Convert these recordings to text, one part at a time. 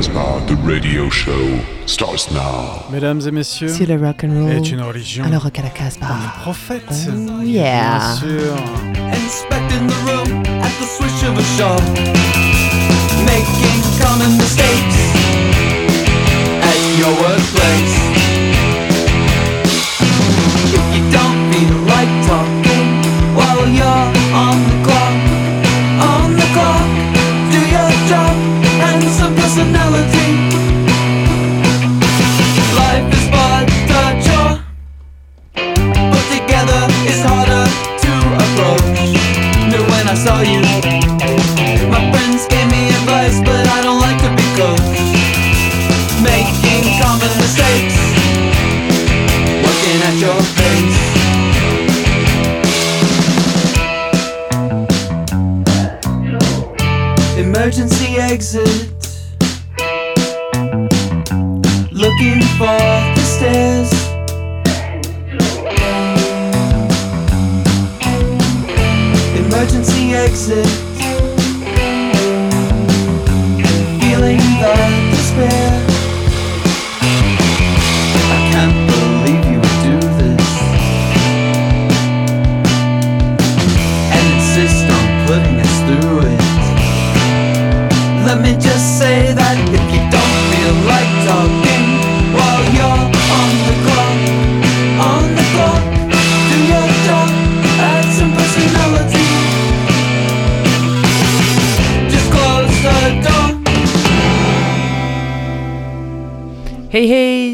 Casbah, the radio show starts now. Mesdames et messieurs, Si le rock and roll est une religion. alors rock à la Casbah. On est prophète. Oh, yeah. Bien sûr. Inspecting the room at the swish of a shop. Making common mistakes at your workplace.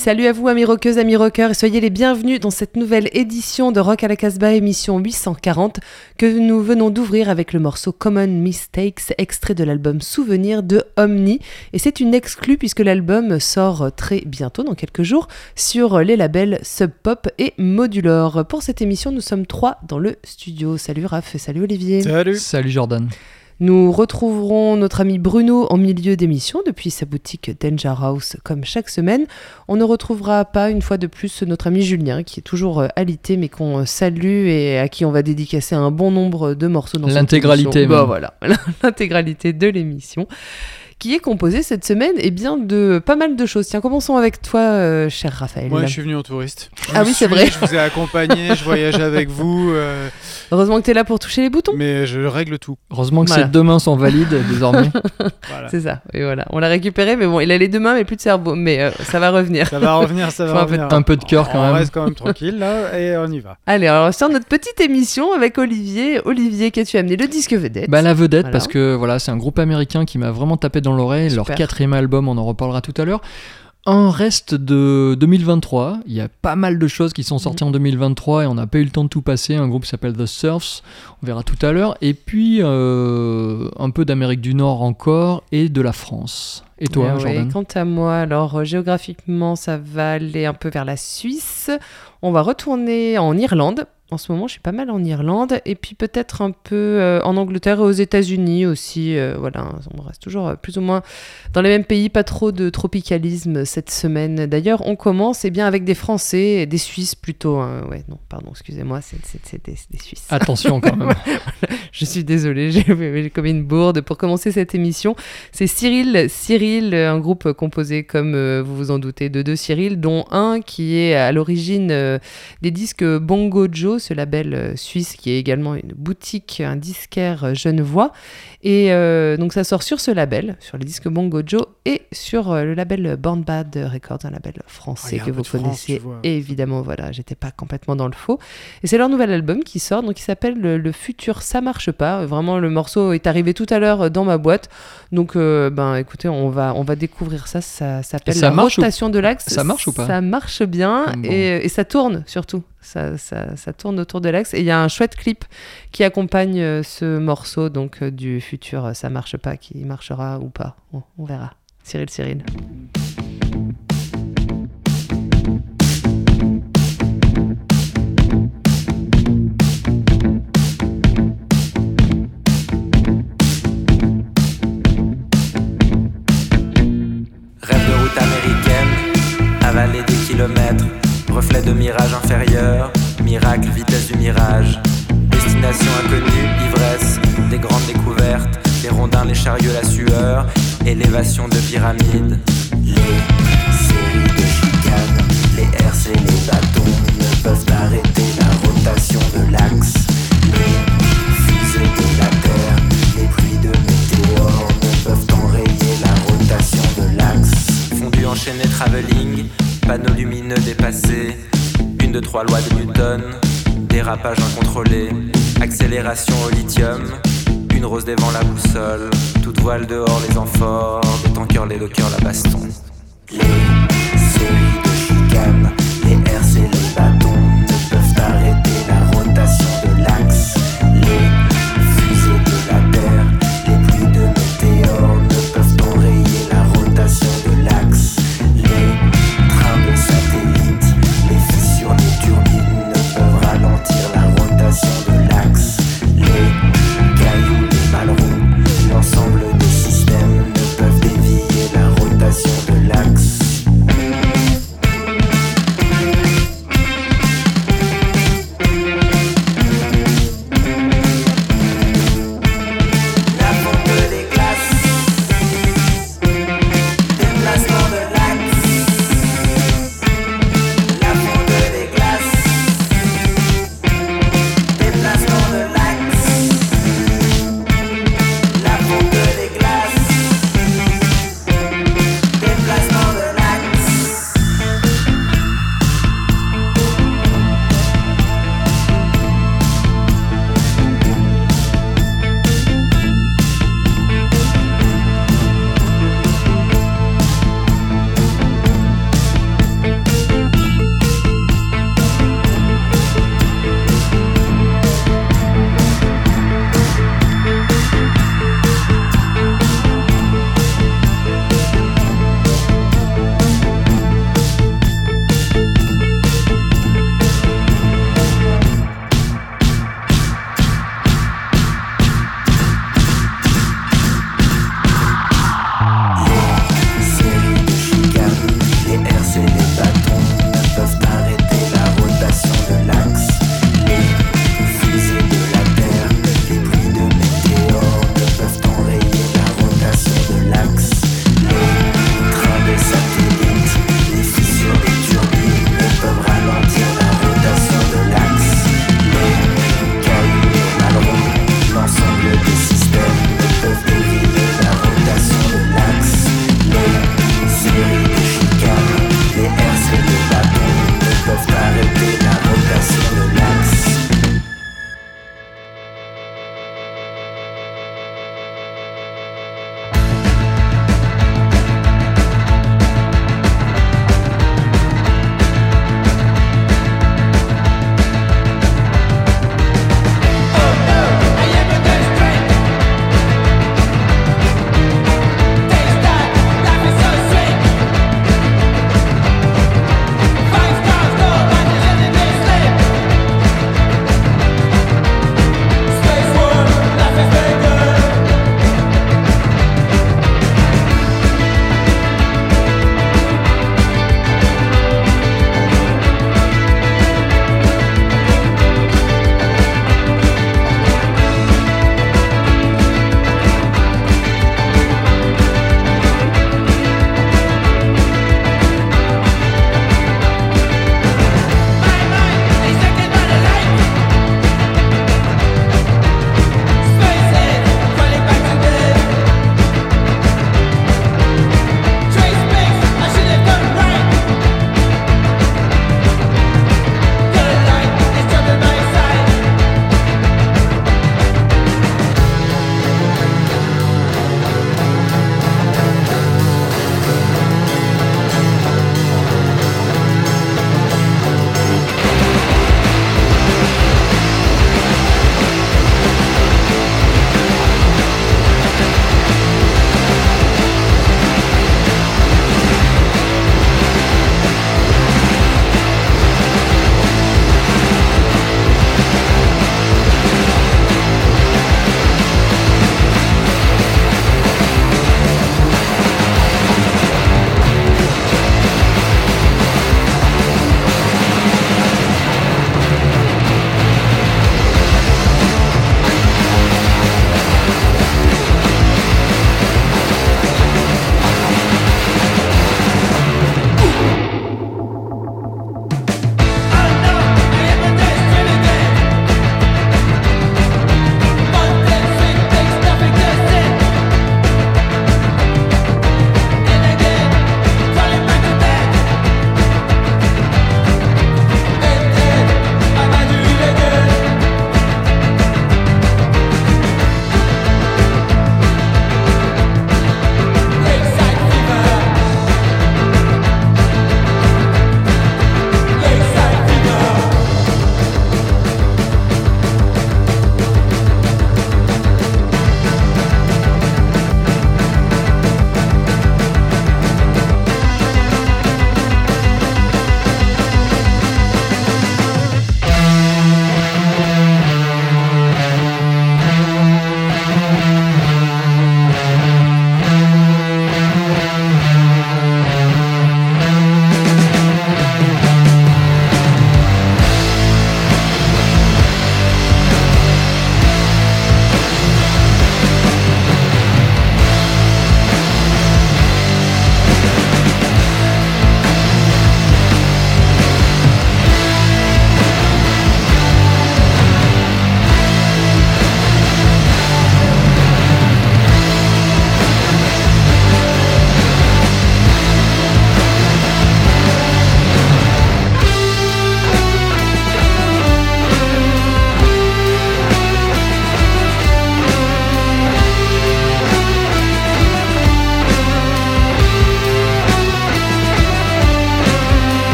Salut à vous amis rockeuses, amis rockeurs et soyez les bienvenus dans cette nouvelle édition de Rock à la Casbah émission 840 que nous venons d'ouvrir avec le morceau Common Mistakes extrait de l'album Souvenir de Omni et c'est une exclue puisque l'album sort très bientôt dans quelques jours sur les labels Sub Pop et Modulor. Pour cette émission nous sommes trois dans le studio. Salut Raph et salut Olivier. Salut. Salut Jordan. Nous retrouverons notre ami Bruno en milieu d'émission depuis sa boutique Danger House comme chaque semaine. On ne retrouvera pas une fois de plus notre ami Julien qui est toujours euh, alité mais qu'on euh, salue et à qui on va dédicacer un bon nombre de morceaux dans L'intégralité, émission. Bah, voilà, l'intégralité de l'émission qui est composée cette semaine eh bien, de pas mal de choses. Tiens, commençons avec toi, euh, cher Raphaël. Moi, je suis venu en touriste. Je Ah oui, c'est vrai. Je vous ai accompagné, je voyage avec vous, euh, Heureusement que tu es là pour toucher les boutons. mais je règle tout. Heureusement que Voilà. ces deux mains sont valides désormais. Voilà. C'est ça, et voilà. On l'a récupéré, mais bon, il a les deux mains, mais plus de cerveau. Mais euh, ça va revenir. Ça va revenir, ça va un peu de revenir. Un peu de cœur quand On même. reste quand même tranquille là et on y va. Allez, alors sur notre petite émission avec Olivier. Olivier, qu'as-tu amené? Le disque vedette. Bah la vedette Voilà. parce que voilà c'est un groupe américain qui m'a vraiment tapé dans l'oreille. Leur quatrième album, on en reparlera tout à l'heure. Un reste de 2023. Il y a pas mal de choses qui sont sorties en 2023 et on n'a pas eu le temps de tout passer. Un groupe qui s'appelle The Surfs, on verra tout à l'heure. Et puis euh, un peu d'Amérique du Nord encore et de la France. Et toi, ouais, Jordan Quant à moi, alors euh, géographiquement, ça va aller un peu vers la Suisse. On va retourner en Irlande. En ce moment, je suis pas mal en Irlande. Et puis peut-être un peu euh, en Angleterre et aux États-Unis aussi. euh, voilà, on reste toujours euh, plus ou moins dans les mêmes pays. Pas trop de tropicalisme cette semaine. D'ailleurs, on commence eh bien, avec des Français et des Suisses plutôt. hein. Ouais, non, pardon, excusez-moi, c'est des, des Suisses. Attention quand même. Je suis désolée, j'ai commis une bourde. Pour commencer cette émission, c'est Cyril. Cyril, un groupe composé, comme euh, vous vous en doutez, de deux Cyril, dont un qui est à l'origine des disques Bongo Joe, ce label euh, suisse qui est également une boutique, un disquaire euh, genevois. Et euh, donc ça sort sur ce label, sur les disques Bongo Joe, et sur le label Born Bad Records, un label français Ah, que vous France, connaissez. vois. évidemment, voilà, j'étais pas complètement dans le faux. Et c'est leur nouvel album qui sort, donc il s'appelle le, Le futur ça marche pas. Vraiment, le morceau est arrivé tout à l'heure dans ma boîte. Donc, euh, ben, écoutez, on va, on va découvrir ça. Ça s'appelle la ou- rotation de l'axe. ça marche ou pas? Ça marche bien Bon. et, et ça tourne surtout. Ça, ça, ça tourne autour de l'axe. Et il y a un chouette clip qui accompagne euh, ce morceau donc euh, du futur euh, ça marche pas, qui marchera ou pas. On, on verra. Cyril, Cyril. Rêve de route américaine, avaler des kilomètres, reflet de mirage inférieur, miracle, vitesse du mirage, destination inconnue, ivresse, des grandes découvertes, les rondins, les chariots, la sueur, élévation de pyramide. Les séries de chicanes, les herses et les bâtons ne peuvent arrêter la rotation de l'axe. Les fusées de la Terre, les pluies de météores ne peuvent enrayer la rotation de l'axe. Fondu enchaîné travelling, panneaux lumineux dépassés, une de trois lois de Newton, dérapage incontrôlé, accélération au lithium, une rose des la boussole, toute voile dehors les amphores, des tankers, les dockers, la baston. Les séries de chicanes,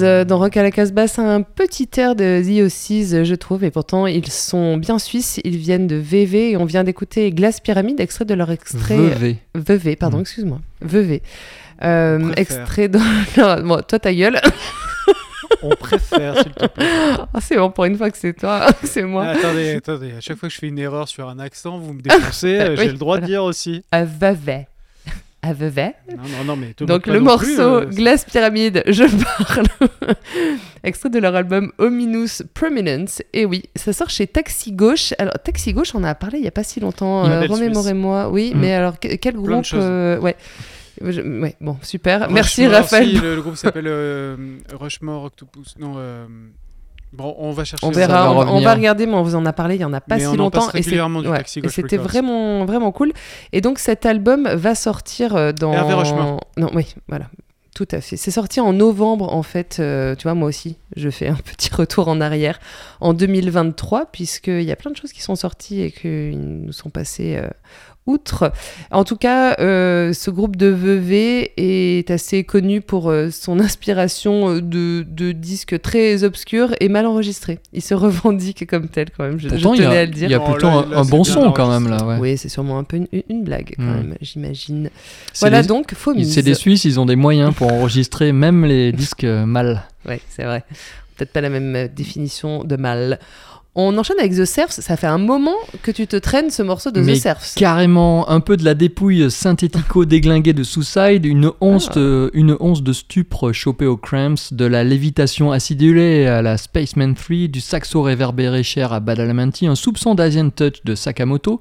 dans Rock à la Casbah, c'est un petit air de The Ossies, euh, je trouve, et pourtant ils sont bien suisses, ils viennent de VV et on vient d'écouter Glace Pyramide, extrait de leur extrait. Vevey. VV, pardon, Mm. excuse-moi. VV. Euh, extrait Bon, toi ta gueule. On préfère, s'il te plaît. Ah, c'est bon, pour une fois que c'est toi, c'est moi. Ah, attendez, attendez. À chaque fois que je fais une erreur sur un accent, vous me défoncez. Ah, euh, J'ai oui, le droit voilà. de dire aussi. À VV. À VV. Non, non, non, mais te Donc le morceau plus, euh, Glace Pyramide, je parle. Extrait de leur album Ominous Prominence. Et oui, ça sort chez Taxi Gauche. Alors Taxi Gauche, on en a parlé il y a pas si longtemps. Euh, Remémorez-moi. Oui, Mm. mais alors que- quel groupe euh, Ouais. Je- ouais, bon, super. Merci Raphaël. si, le, le groupe s'appelle euh, Rushmore Octopus. Non, euh, bon, on va chercher. On ça. verra, va on, on va regarder, mais on vous en a parlé il y en a pas Mais si on en longtemps. passe et ouais, c'était vraiment, vraiment cool. Et donc cet album va sortir euh, dans. Hervé Rochemort. Non, oui, voilà. Tout à fait. C'est sorti en novembre, en fait. euh, tu vois, moi aussi, je fais un petit retour en arrière en 2023, puisqu'il y a plein de choses qui sont sorties et qui nous sont passées euh, outre. En tout cas, euh, ce groupe de VV est assez connu pour euh, son inspiration euh, de, de disques très obscurs et mal enregistrés. Il se revendique comme tel, quand même. Je, je Pourtant, il y tenais a, à le dire. il y a Oh, plutôt là, un, là, un c'est bon son quand même là. Ouais. Oui, c'est sûrement un peu une, une blague, quand même, j'imagine. Voilà des- donc, faux. C'est des Suisses, ils ont des moyens pour enregistrer même les disques mal. Ouais, c'est vrai. Peut-être pas la même définition de mal. On enchaîne avec The Serfs. Ça fait un moment que tu te traînes ce morceau de Mais The Serfs. Carrément, un peu de la dépouille synthético-déglinguée de Suicide, une once, Ah. de, une once de stupre chopée aux cramps, de la lévitation acidulée à la Spaceman 3, du saxo réverbéré cher à Badalamenti, un soupçon d'Asian Touch de Sakamoto,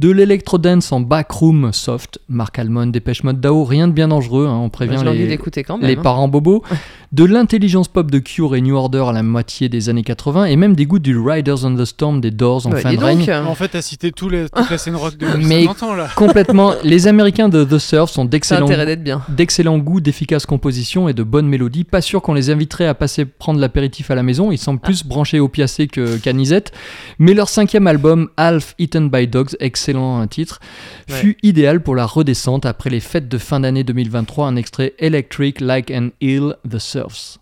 de l'électro-dance en backroom soft, Mark Almond, Dépêche Mode Dao, rien de bien dangereux, hein, on prévient J'ai envie les, d'écouter quand même. les hein. parents bobos, de l'intelligence pop de Cure et New Order à la moitié des années 80, et même des goûts du Riders on the Storm des Doors en Ouais, fin de règne. donc, euh, En fait, t'as cité tous les, toute la scène rock de Mais- 50 ans là. Complètement. Les Américains de The Surf sont d'excellents intérêt d'être bien. d'excellent goût, d'efficaces compositions et de bonnes mélodies. Pas sûr qu'on les inviterait à passer prendre l'apéritif à la maison, ils semblent plus branchés au piacé que qu'Anisette. Mais leur cinquième album, Half Eaten by Dogs, excellent un titre, Ouais. fut idéal pour la redescente après les fêtes de fin d'année 2023, un extrait Electric Like an Eel, The Surfs.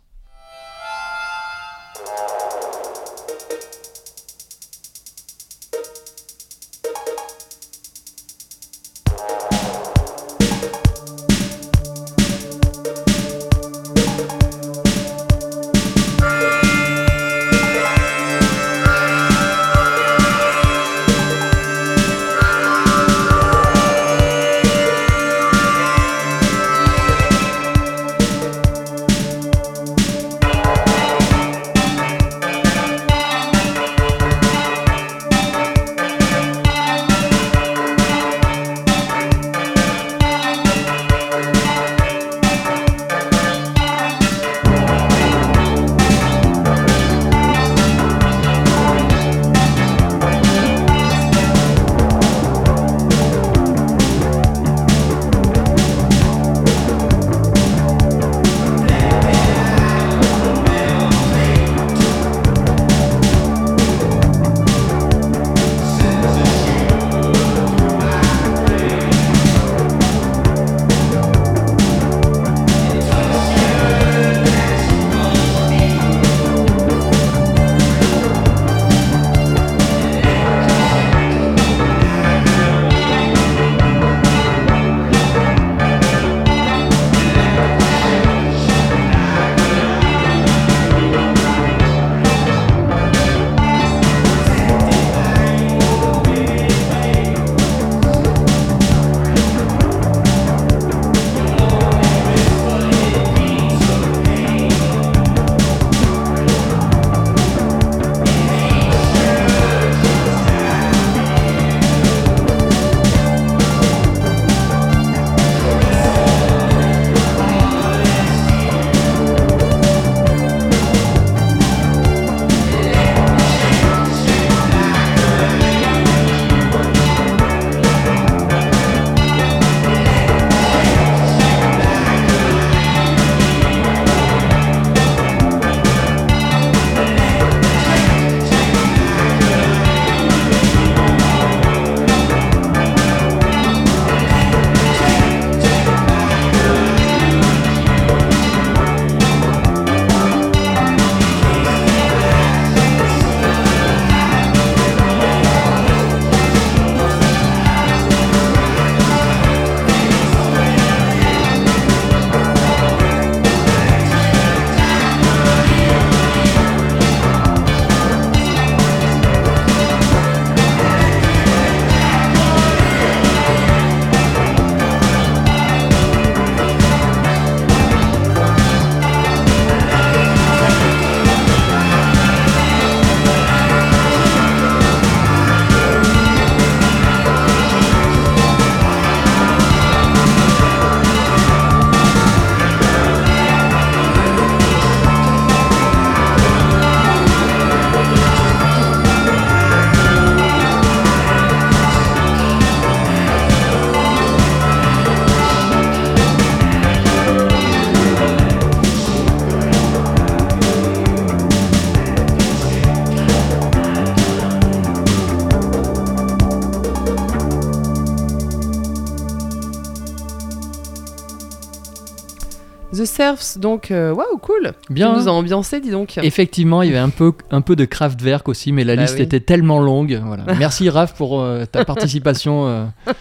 Donc euh, waouh, cool. Bien. Tu nous a ambiancé, dis donc. Effectivement, il y avait un peu, un peu de Kraftwerk aussi, mais la Bah liste oui. était tellement longue. Voilà. Merci Raph pour euh, ta participation. euh, Il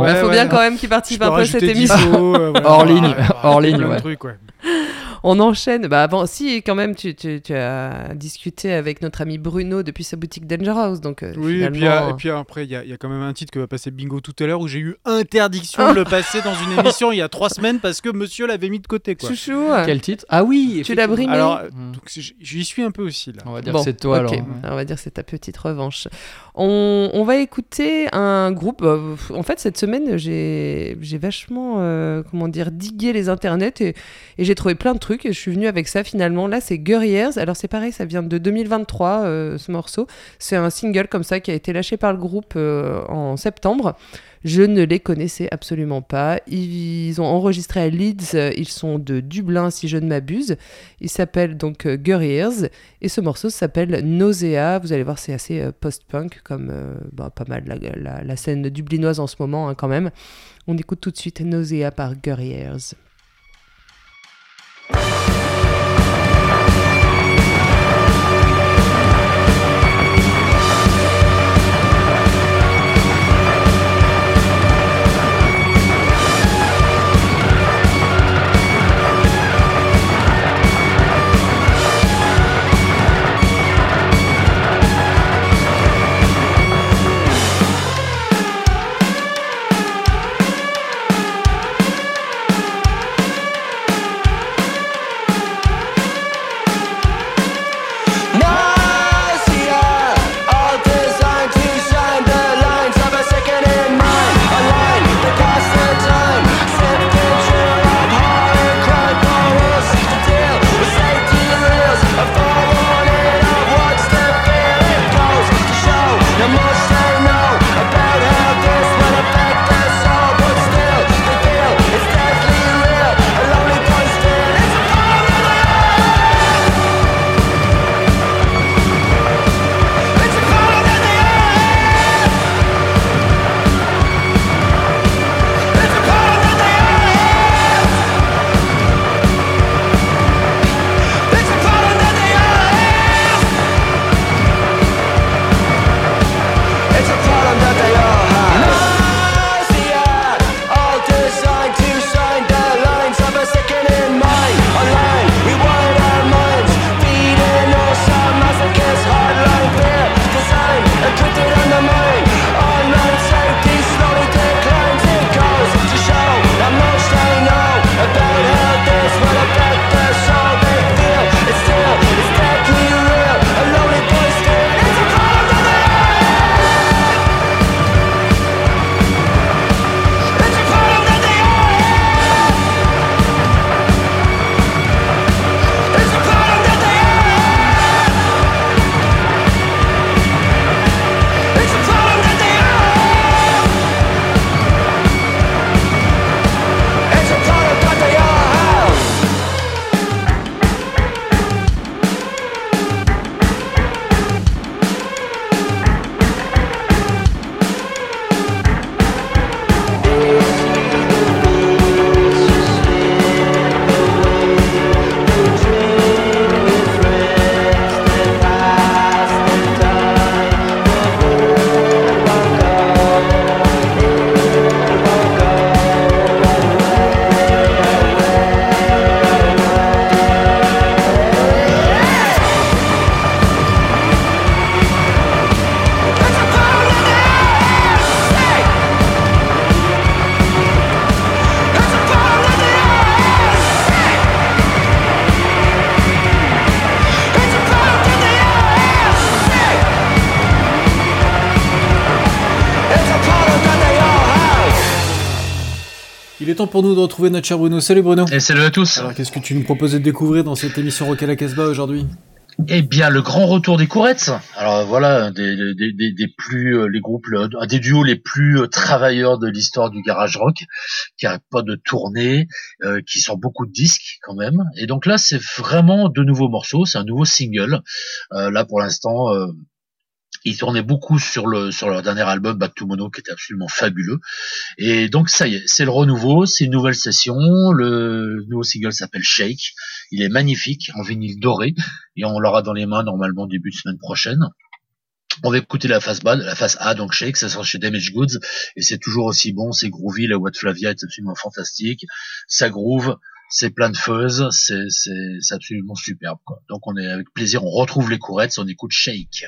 Ouais, faut ouais, bien ouais. quand même qu'il participe un peu à cette émission. Hors ligne, hors ligne, ouais. On enchaîne. Bah avant, si quand même, tu, tu- tu as discuté avec notre ami Bruno depuis sa boutique Danger House, donc euh, Oui, et puis, finalement, euh, et puis après, il y, a- il y a quand même un titre que va passer Bingo tout à l'heure où j'ai eu interdiction de le passer dans une émission il y a trois semaines parce que monsieur l'avait mis de côté. Quoi. chouchou. Quel titre? Ah oui Tu l'as brimé Alors, Hmm. c'est- j'y suis un peu aussi là. On va dire Bon, que c'est toi alors. ouais. On va dire que c'est ta petite revanche. On, on va écouter un groupe. euh, en fait, cette semaine, j'ai j'ai vachement, euh, comment dire, digué les internets et, et j'ai trouvé plein de trucs je suis venue avec ça finalement. Là, c'est Guerriers. Alors, c'est pareil, ça vient de 2023, euh, ce morceau. C'est un single comme ça qui a été lâché par le groupe euh, en septembre. Je ne les connaissais absolument pas. Ils ont enregistré à Leeds. Ils sont de Dublin, si je ne m'abuse. Ils s'appellent donc euh, Guerriers. Et ce morceau s'appelle Nausea. Vous allez voir, c'est assez post-punk, comme bah, pas mal la scène dublinoise en ce moment, hein, quand même. On écoute tout de suite Nausea par Guerriers. Temps pour nous de retrouver notre cher Bruno. Salut Bruno. Et salut à tous. Alors qu'est-ce que tu nous proposes de découvrir dans cette émission Rock à la Casbah aujourd'hui? Eh bien, le grand retour des courettes. Alors voilà, des, des, des, des plus euh, les groupes, des duos les plus euh, travailleurs de l'histoire du garage rock, qui n'arrêtent pas de tourner, euh, qui sortent beaucoup de disques quand même. Et donc là, c'est vraiment de nouveaux morceaux, c'est un nouveau single. Euh, là, pour l'instant. euh, Ils tournaient beaucoup sur le sur leur dernier album Back to Mono qui était absolument fabuleux. Et donc ça y est, c'est le renouveau, c'est une nouvelle session. Le nouveau single s'appelle Shake. Il est magnifique en vinyle doré et on l'aura dans les mains normalement début de semaine prochaine. On va écouter la face B, la face A, donc Shake, ça sort chez Damage Goods, et c'est toujours aussi bon, c'est groovy, la What Flavia est absolument fantastique, ça groove, c'est plein de fuzz, c'est, c'est, absolument superbe, quoi. Donc on est avec plaisir, on retrouve les courettes, on écoute Shake.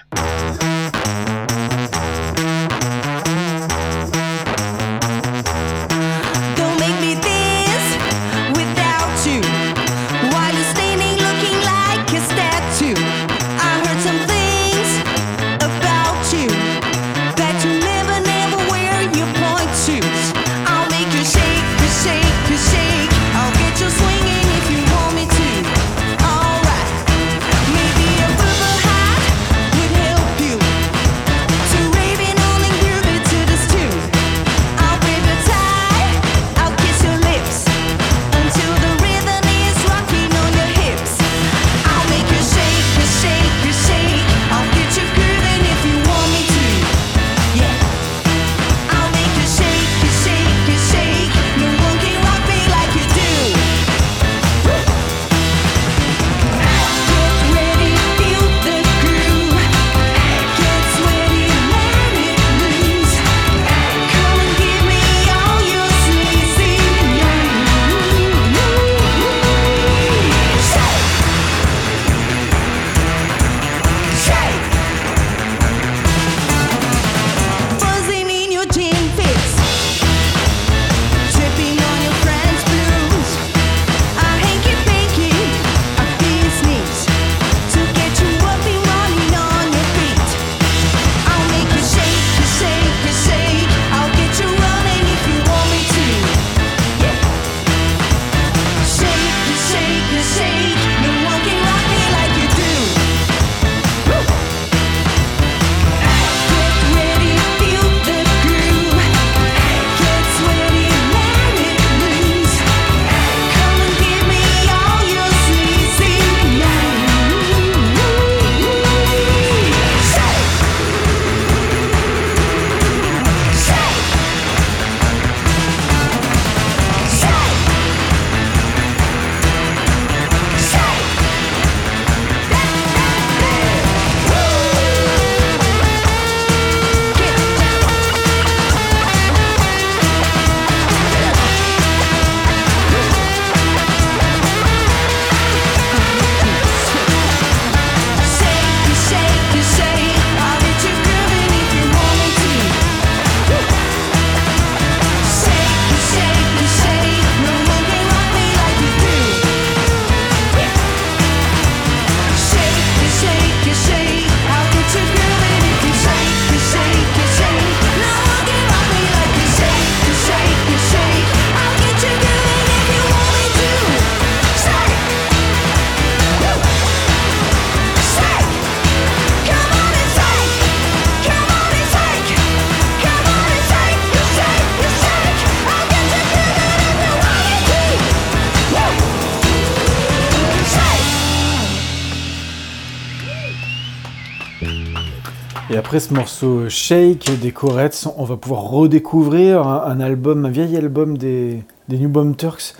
Et après ce morceau Shake des Corettes, on va pouvoir redécouvrir un, album, un vieil album des, New Bomb Turks.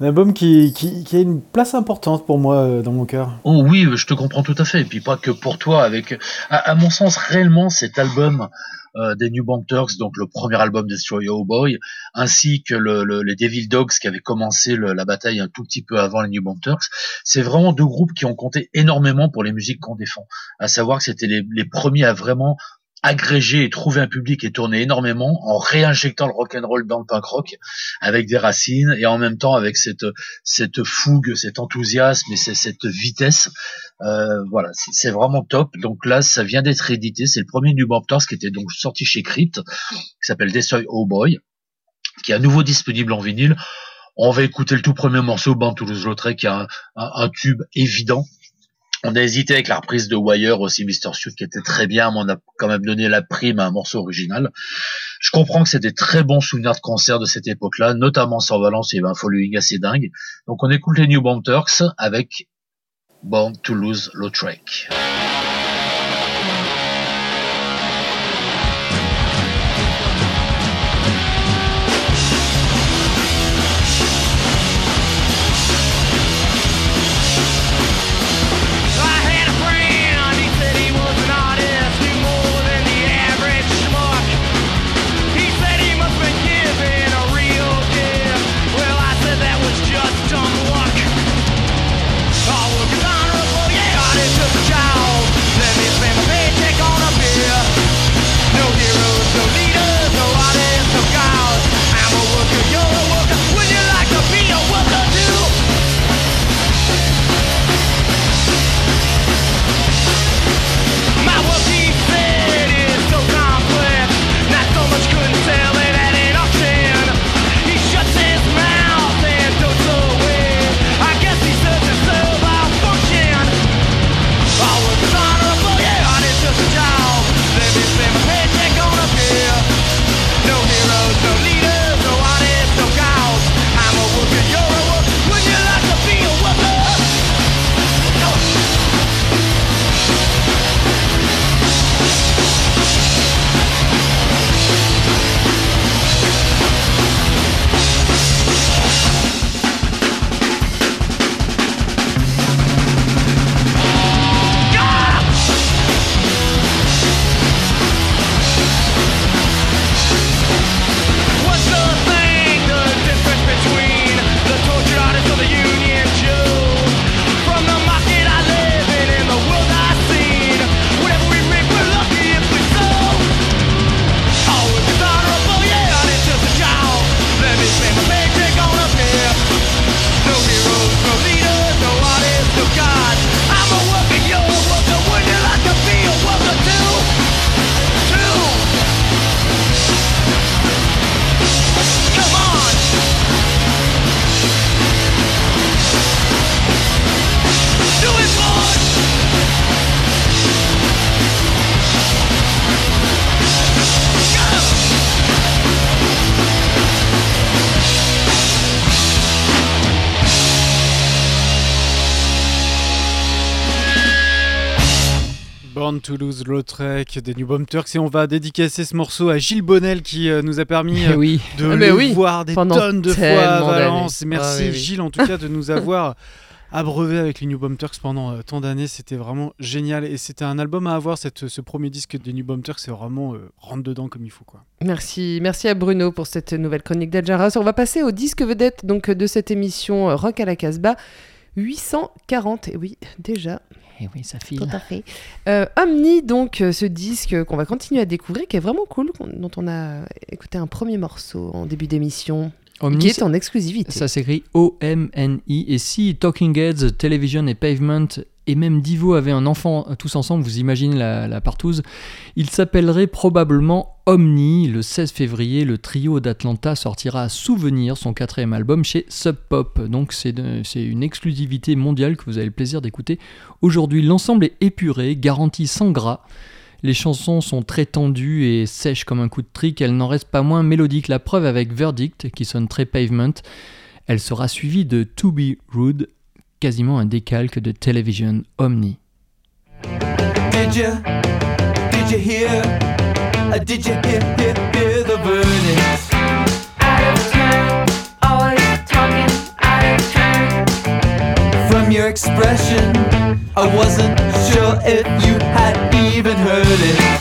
Un album qui, a une place importante pour moi euh, dans mon cœur. Oh oui, je te comprends tout à fait. Et puis pas que pour toi. Avec, à mon sens, réellement, cet album euh, des New Bomb Turks, donc le premier album de Destroy Your Boy, ainsi que le, le- les Devil Dogs qui avaient commencé le- la bataille un tout petit peu avant les New Bomb Turks, c'est vraiment deux groupes qui ont compté énormément pour les musiques qu'on défend. À savoir que c'était les, les premiers à vraiment agréger et trouver un public et tourner énormément en réinjectant le rock and roll dans le punk rock avec des racines et en même temps avec cette cette fougue, cet enthousiasme et cette vitesse euh, voilà, c'est vraiment top. Donc là, ça vient d'être édité. C'est le premier du Tars qui était donc sorti chez Crypt, qui s'appelle Destroy Oh Boy, qui est à nouveau disponible en vinyle. On va écouter le tout premier morceau, Ban Toulouse-Lautrec, qui a un, tube évident. On a hésité avec la reprise de Wire aussi, Mr. Suit, qui était très bien, mais on a quand même donné la prime à un morceau original. Je comprends que c'est des très bons souvenirs de concerts de cette époque-là, notamment sur Valence, il y avait un following assez dingue. Donc on écoute les New Bomb Turks avec Born to Lose Born to Lose Lautrec des New Bomb Turks et on va dédicacer ce morceau à Gilles Bonnel qui euh, nous a permis Eh euh, oui. de Ah, le oui, voir des pendant tonnes de fois à Valence. Merci Ah, oui. Gilles en tout cas de nous avoir abreuvé avec les New Bomb Turks pendant euh, tant d'années. C'était vraiment génial et c'était un album à avoir. Cette, ce premier disque des New Bomb Turks, c'est vraiment euh, rentre dedans comme il faut quoi. Merci, merci à Bruno pour cette nouvelle chronique d'Adjaras. On va passer au disque vedette donc de cette émission euh, Rock à la Casbah. 840, et oui, déjà, Et oui, ça tout à fait. Euh, Omni, donc, euh, ce disque qu'on va continuer à découvrir, qui est vraiment cool, dont on a écouté un premier morceau en début d'émission, Omni, qui est en exclusivité. Ça s'écrit O-M-N-I. Et si Talking Heads, Television et Pavement et même Divo avaient un enfant tous ensemble, vous imaginez la, la partouze, il s'appellerait probablement Omni. Le 16 février, le trio d'Atlanta sortira à Souvenir, son quatrième album chez Sub Pop. Donc c'est une exclusivité mondiale que vous avez le plaisir d'écouter aujourd'hui. L'ensemble est épuré, garanti sans gras. Les chansons sont très tendues et sèches comme un coup de trick, elles n'en restent pas moins mélodiques. La preuve avec Verdict, qui sonne très pavement. Elle sera suivie de To Be Rude, quasiment un décalque de Television Omni. Your expression, I wasn't sure if you had even heard it.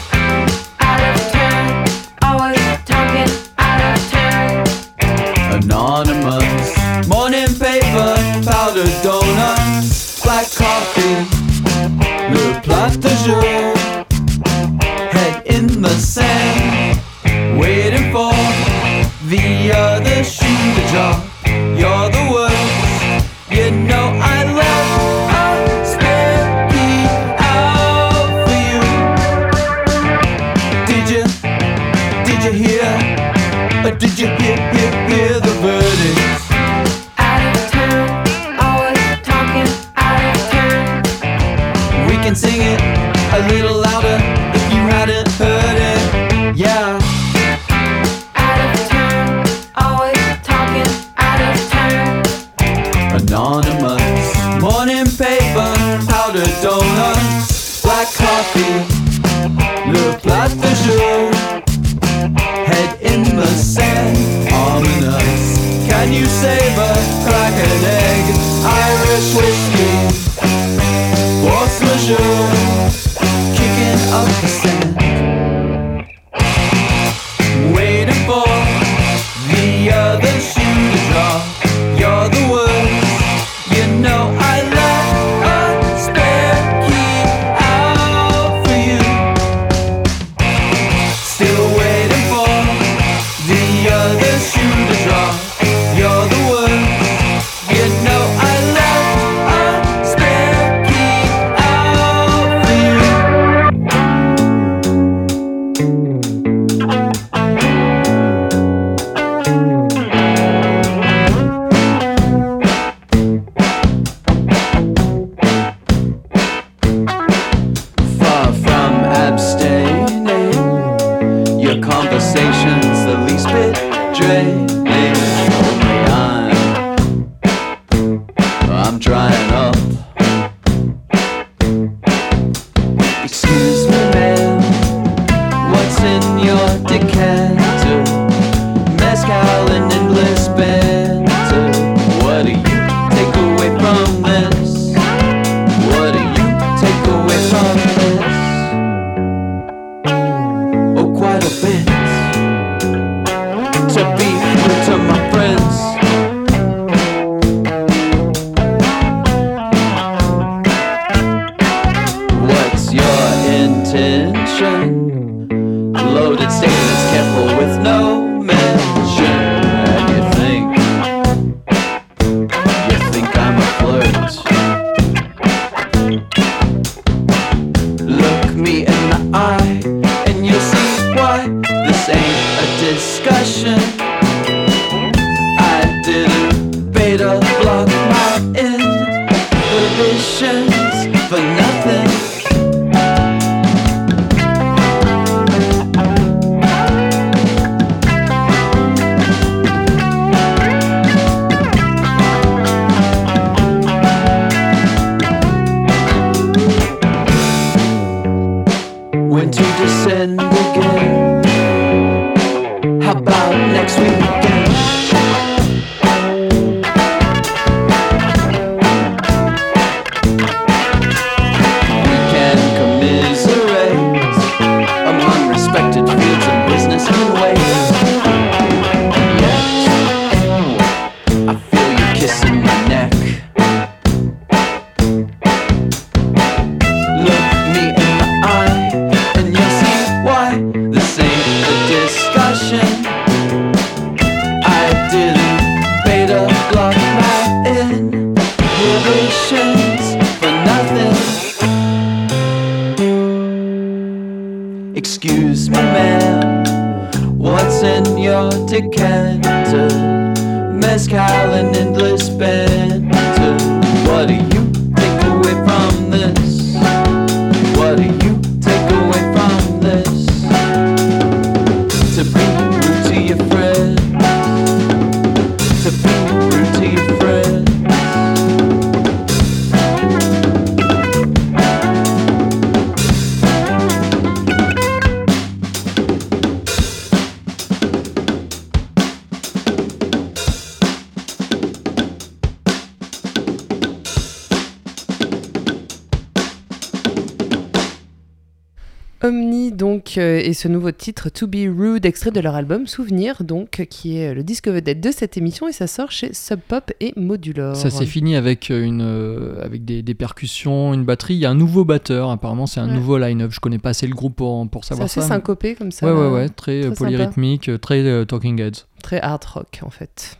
Ce nouveau titre To Be Rude extrait de leur album Souvenir donc qui est le disque vedette de cette émission et ça sort chez Sub Pop et Modulor. Ça s'est fini avec, une, euh, avec des, des percussions, une batterie. Il y a un nouveau batteur, apparemment, c'est un Ouais. nouveau line-up. Je connais pas assez le groupe pour, pour C'est savoir assez ça. syncopé comme ça. ouais, ouais, ouais, très, euh, Très polyrythmique, euh, très euh, Talking Heads. Très hard rock en fait.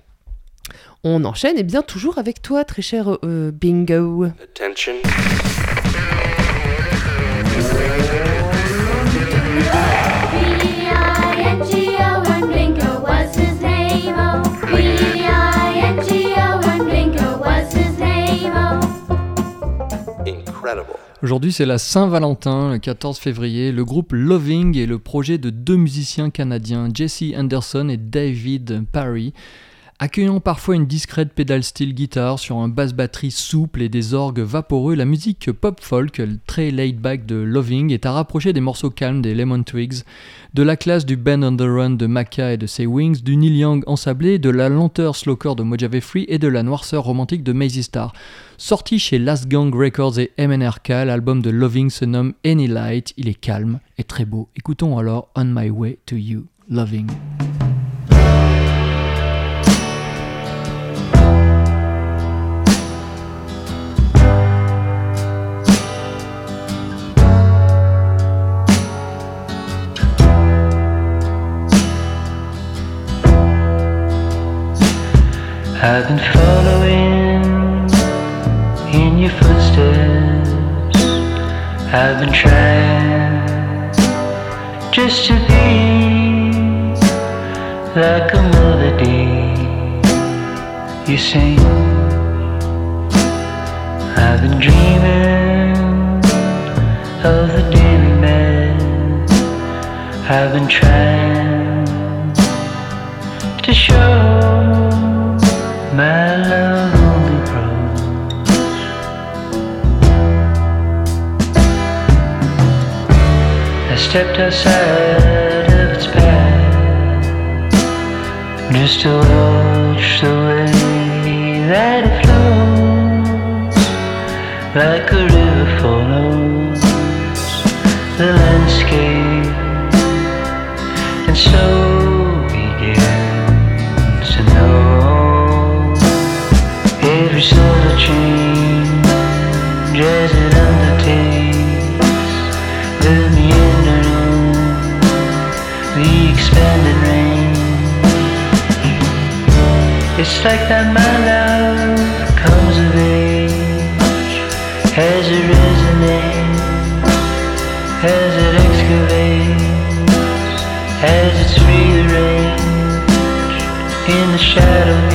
On enchaîne et bien toujours avec toi très cher euh, Bingo. Attention. Aujourd'hui, c'est la Saint-Valentin, le 14 février. Le groupe Loving est le projet de deux musiciens canadiens, Jesse Anderson et David Parry. Accueillant parfois une discrète pédale style guitare sur un basse batterie souple et des orgues vaporeux, la musique pop folk très laid back de Loving est à rapprocher des morceaux calmes des Lemon Twigs, de la classe du Band on the Run de Maca et de ses Wings, du Neil Young ensablé, de la lenteur slowcore de Mojave Free et de la noirceur romantique de Maisie Star. Sorti chez Last Gang Records et MNRK, l'album de Loving se nomme Any Light. Il est calme et très beau. Écoutons alors On My Way to You, Loving. I've been following in your footsteps. I've been trying just to be like a melody you sing. I've been dreaming of the day we met. I've been trying to show stepped outside of its path. Just to watch the way that it flows. Like a river follows the landscape. And so like that my love comes of age. As it resonates, as it excavates, as it's rearranged? In the shadow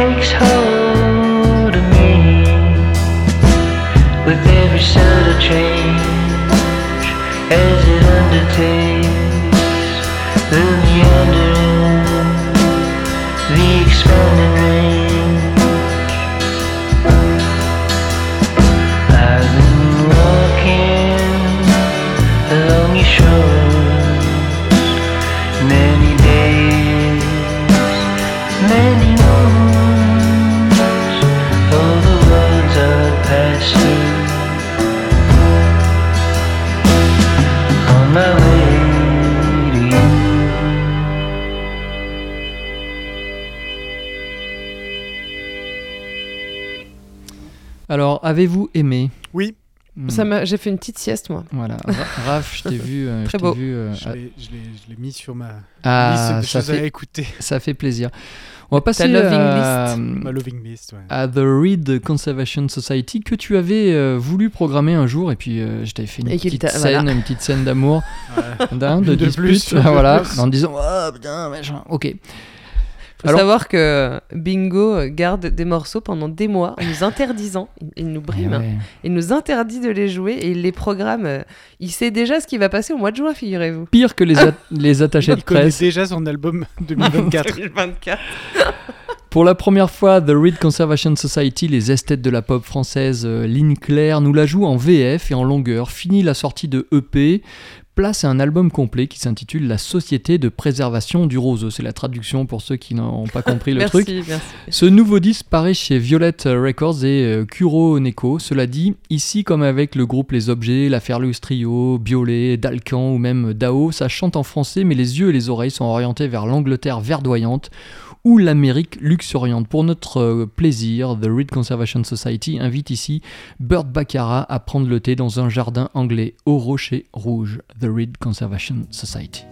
takes her Ça m'a- J'ai fait une petite sieste, moi. Voilà, Ra- Raph, je t'ai vu. euh, Très je t'ai beau. vu, euh, Je à- l'ai- je l'ai je l'ai mis sur ma Ah, liste de ça choses à écouter. Ça fait plaisir. On va passer loving à, Ma loving list, ouais. à The Reed Conservation Society que tu avais euh, voulu programmer un jour et puis euh, je t'avais fait une Et petite scène, voilà. une petite scène d'amour, Ouais. d'un, de De dispute, plus, de voilà, plus. en disant oh putain machin, ok. Faut Alors- savoir que Bingo garde des morceaux pendant des mois en nous interdisant. Il, il nous brime. Eh hein. ouais. Il nous interdit de les jouer et il les programme. Il sait déjà ce qui va passer au mois de juin, figurez-vous. Pire que les, a- les attachés de Il connaît presse. déjà son album 2024. 2024. Pour la première fois, The Reed Conservation Society, les esthètes de la pop française, euh, Lynn Claire, nous la joue en VF et en longueur. Fini la sortie de EP, place à un album complet qui s'intitule La Société de préservation du roseau. C'est la traduction pour ceux qui n'ont pas compris le merci, truc. merci. Ce nouveau disque paraît chez Violet Records et euh, Kuro Neko. Cela dit, ici comme avec le groupe Les Objets, la Ferlus Trio, Biolay, Dalcan ou même Dao, ça chante en français mais les yeux et les oreilles sont orientés vers l'Angleterre verdoyante ou l'Amérique luxuriante. Pour notre euh, plaisir, The Reed Conservation Society invite ici Burt Baccarat à prendre le thé dans un jardin anglais au rocher rouge. The Reed Conservation Society.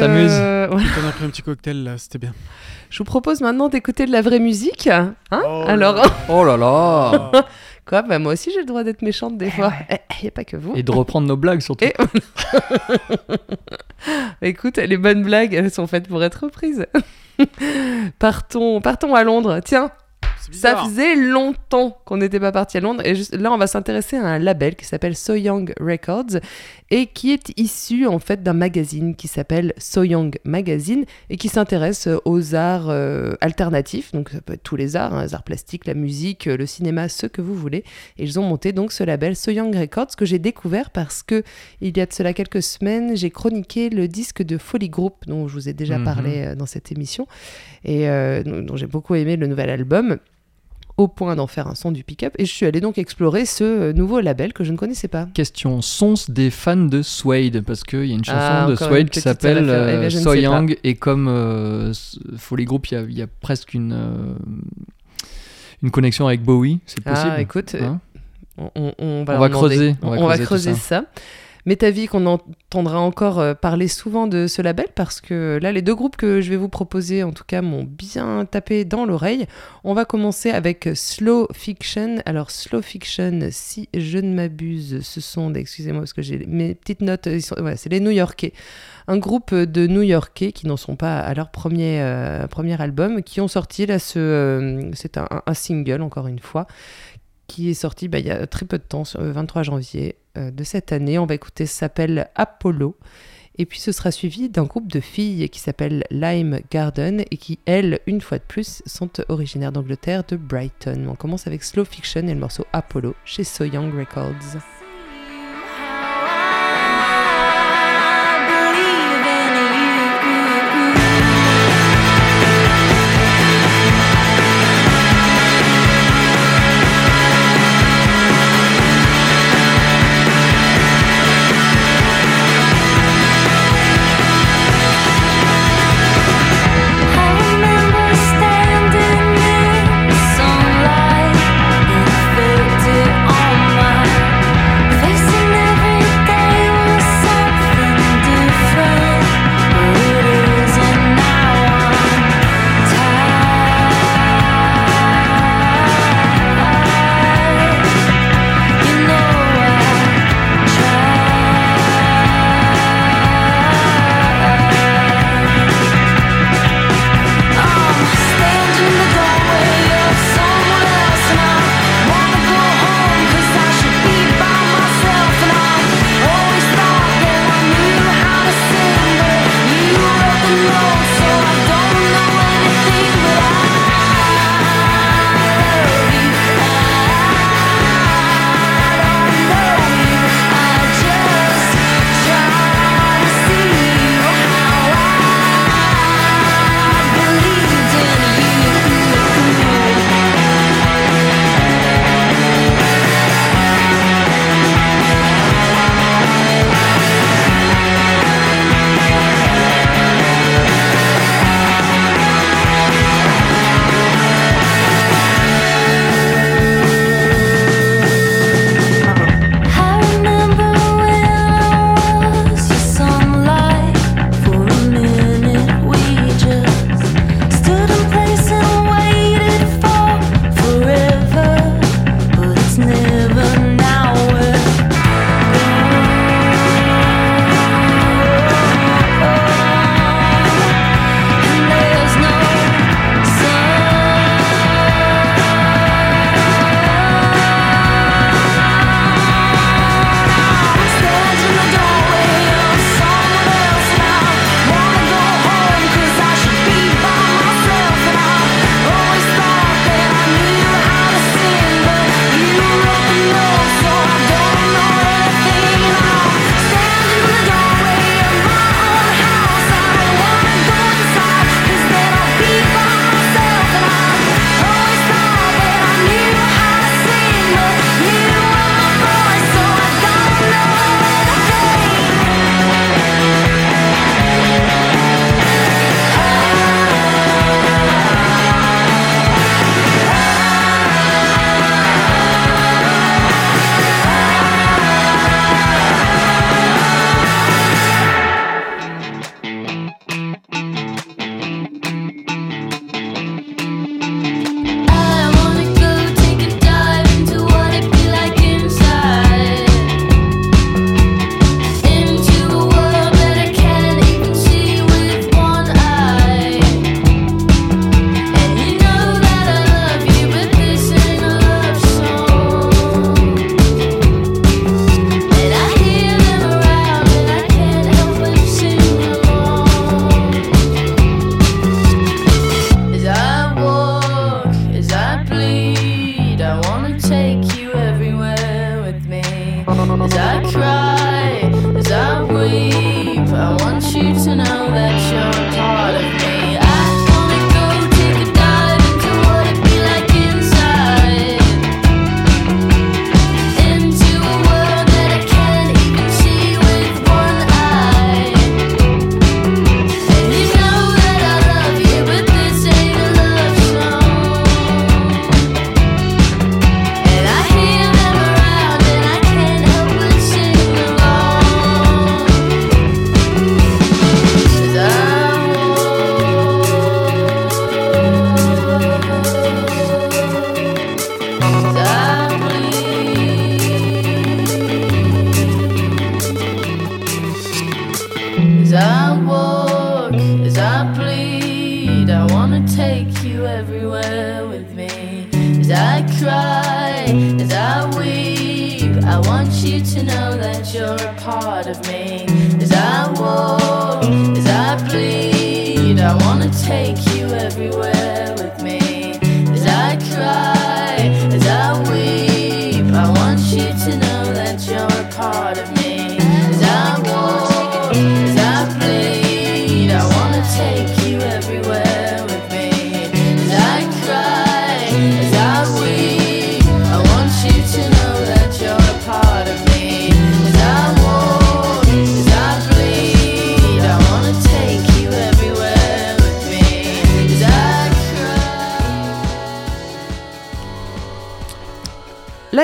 S'amuse. euh. On a pris un petit cocktail là, c'était bien. Je vous propose maintenant d'écouter de la vraie musique. Hein Alors, Oh là là quoi bah, Moi aussi, j'ai le droit d'être méchante des fois. Il n'y a pas que vous. Et de reprendre nos blagues surtout. Et- Écoute, les bonnes blagues, elles sont faites pour être reprises. partons, partons à Londres. Tiens, ça faisait longtemps qu'on n'était pas parti à Londres. Et juste, là, on va s'intéresser à un label qui s'appelle So Young Records et qui est issu en fait d'un magazine qui s'appelle So Young Magazine et qui s'intéresse aux arts euh, alternatifs. Donc, ça peut être tous les arts, hein, les arts plastiques, la musique, le cinéma, ce que vous voulez. Et ils ont monté donc ce label So Young Records que j'ai découvert parce que il y a de cela quelques semaines, j'ai chroniqué le disque de Folly Group dont je vous ai déjà Mhm. parlé euh, dans cette émission et euh, dont j'ai beaucoup aimé le nouvel album au point d'en faire un son du pick-up et je suis allée donc explorer ce euh, nouveau label que je ne connaissais pas. Question sont des fans de Suede Parce qu'il y a une chanson Ah, de encore Suede qui s'appelle. Eh euh, bien, je ne So sais pas. Young et comme euh, s- Folly Group, il y a, il y a presque une, euh, une connexion avec Bowie, c'est possible Ah, écoute, euh, Hein? on, on- on On va, creuser, on va creuser tout creuser ça. ça. T'as vu qu'on entendra encore euh, parler souvent de ce label parce que là, les deux groupes que je vais vous proposer, en tout cas, m'ont bien tapé dans l'oreille. On va commencer avec Slow Fiction. Alors, Slow Fiction, si je ne m'abuse, ce sont, excusez-moi parce que j'ai mes petites notes, c'est les New-Yorkais. Un groupe de New-Yorkais qui n'en sont pas à leur premier, euh, premier album, qui ont sorti là ce. euh, c'est un single, encore une fois qui est sorti bah, il y a très peu de temps, le 23 janvier euh, de cette année. On va écouter, s'appelle Apollo. Et puis ce sera suivi d'un groupe de filles qui s'appelle Lime Garden et qui, elles, une fois de plus, sont originaires d'Angleterre, de Brighton. On commence avec Slow Fiction et le morceau Apollo chez So Young Records.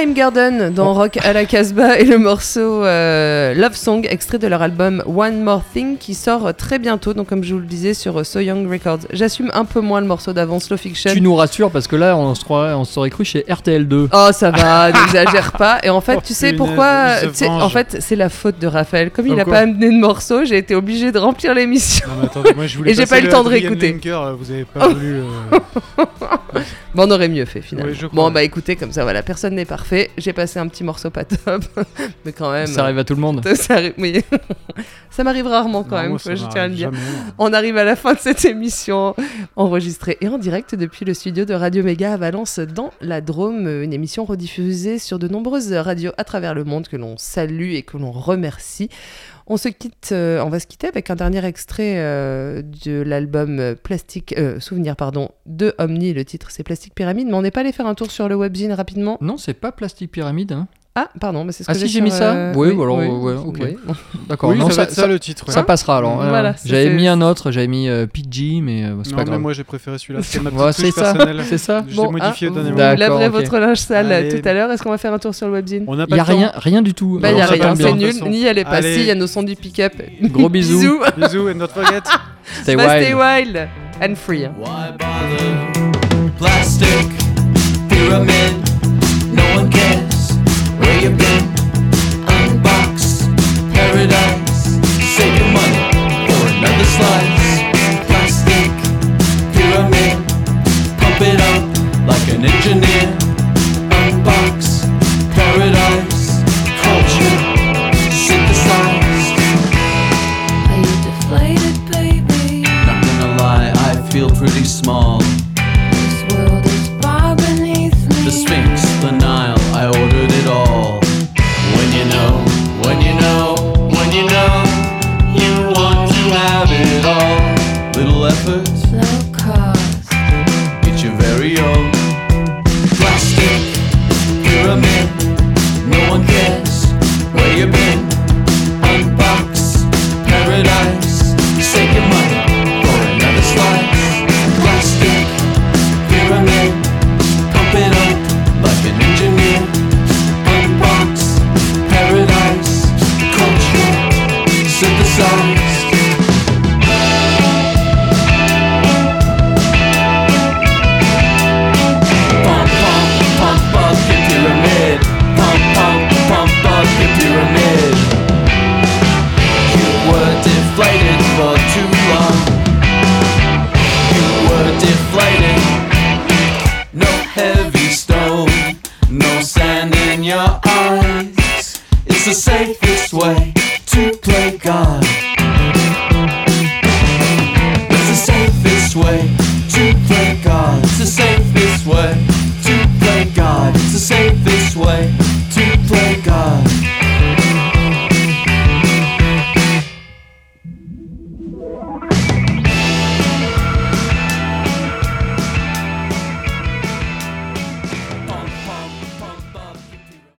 Garden dans Rock à la Casbah et le morceau euh, Love Song, extrait de leur album One More Thing qui sort très bientôt, donc comme je vous le disais sur euh, So Young Records. J'assume un peu moins le morceau d'avant, Slow Fiction. Tu nous rassures parce que là, on se croirait, on serait cru chez RTL2. Oh, ça va, n'exagère pas. Et en fait, Oh, tu sais pourquoi tu sais, venge. En fait, c'est la faute de Raphaël. Comme il n'a pas amené de morceau, j'ai été obligée de remplir l'émission. Et j'ai pas eu le temps de réécouter. Lenker, euh, vous avez pas voulu, euh, bon, on aurait mieux fait finalement. Oui, bon, bah écoutez, comme ça, voilà, personne n'est parfait. J'ai passé un petit morceau pas top, mais quand même. Ça arrive à tout le monde. Ça arrive, oui. ça m'arrive rarement quand Non, même, moi, je tiens à le dire. non. On arrive à la fin de cette émission enregistrée et en direct depuis le studio de Radio Méga à Valence dans la Drôme, une émission rediffusée sur de nombreuses radios à travers le monde que l'on salue et que l'on remercie. On se quitte, euh, on va se quitter avec un dernier extrait euh, de l'album euh, Plastique Souvenir pardon de Omni. Le titre c'est Plastique Pyramide, mais on n'est pas allé faire un tour sur le webzine rapidement. Non, c'est pas Plastique Pyramide. Hein. Ah pardon, mais c'est ce Ah que si, j'ai mis ça euh, Oui, oui, alors, oui, ouais, ok. oui. D'accord. Oui, non, ça va être ça, le titre, ouais. Ça passera alors. Voilà, Euh, J'avais mis un autre, j'avais mis euh, PG, mais euh, c'est Non, pas mais grave. moi, j'ai préféré celui-là, c'est ma petite ça, personnelle. c'est ça. Je l'ai modifié ah, au dernier vous moment. laverez ok. votre linge sale Allez. tout à l'heure. Est-ce qu'on va faire un tour sur le webzine Il y a rien, rien du tout. Bah, il y a Alors, rien, c'est nul. Ni elle est pas Allez. si, il y a nos sons du pick-up. Gros bisous. bisous. Bisous and not forget. Stay Bah, wild. stay wild and free. Plastic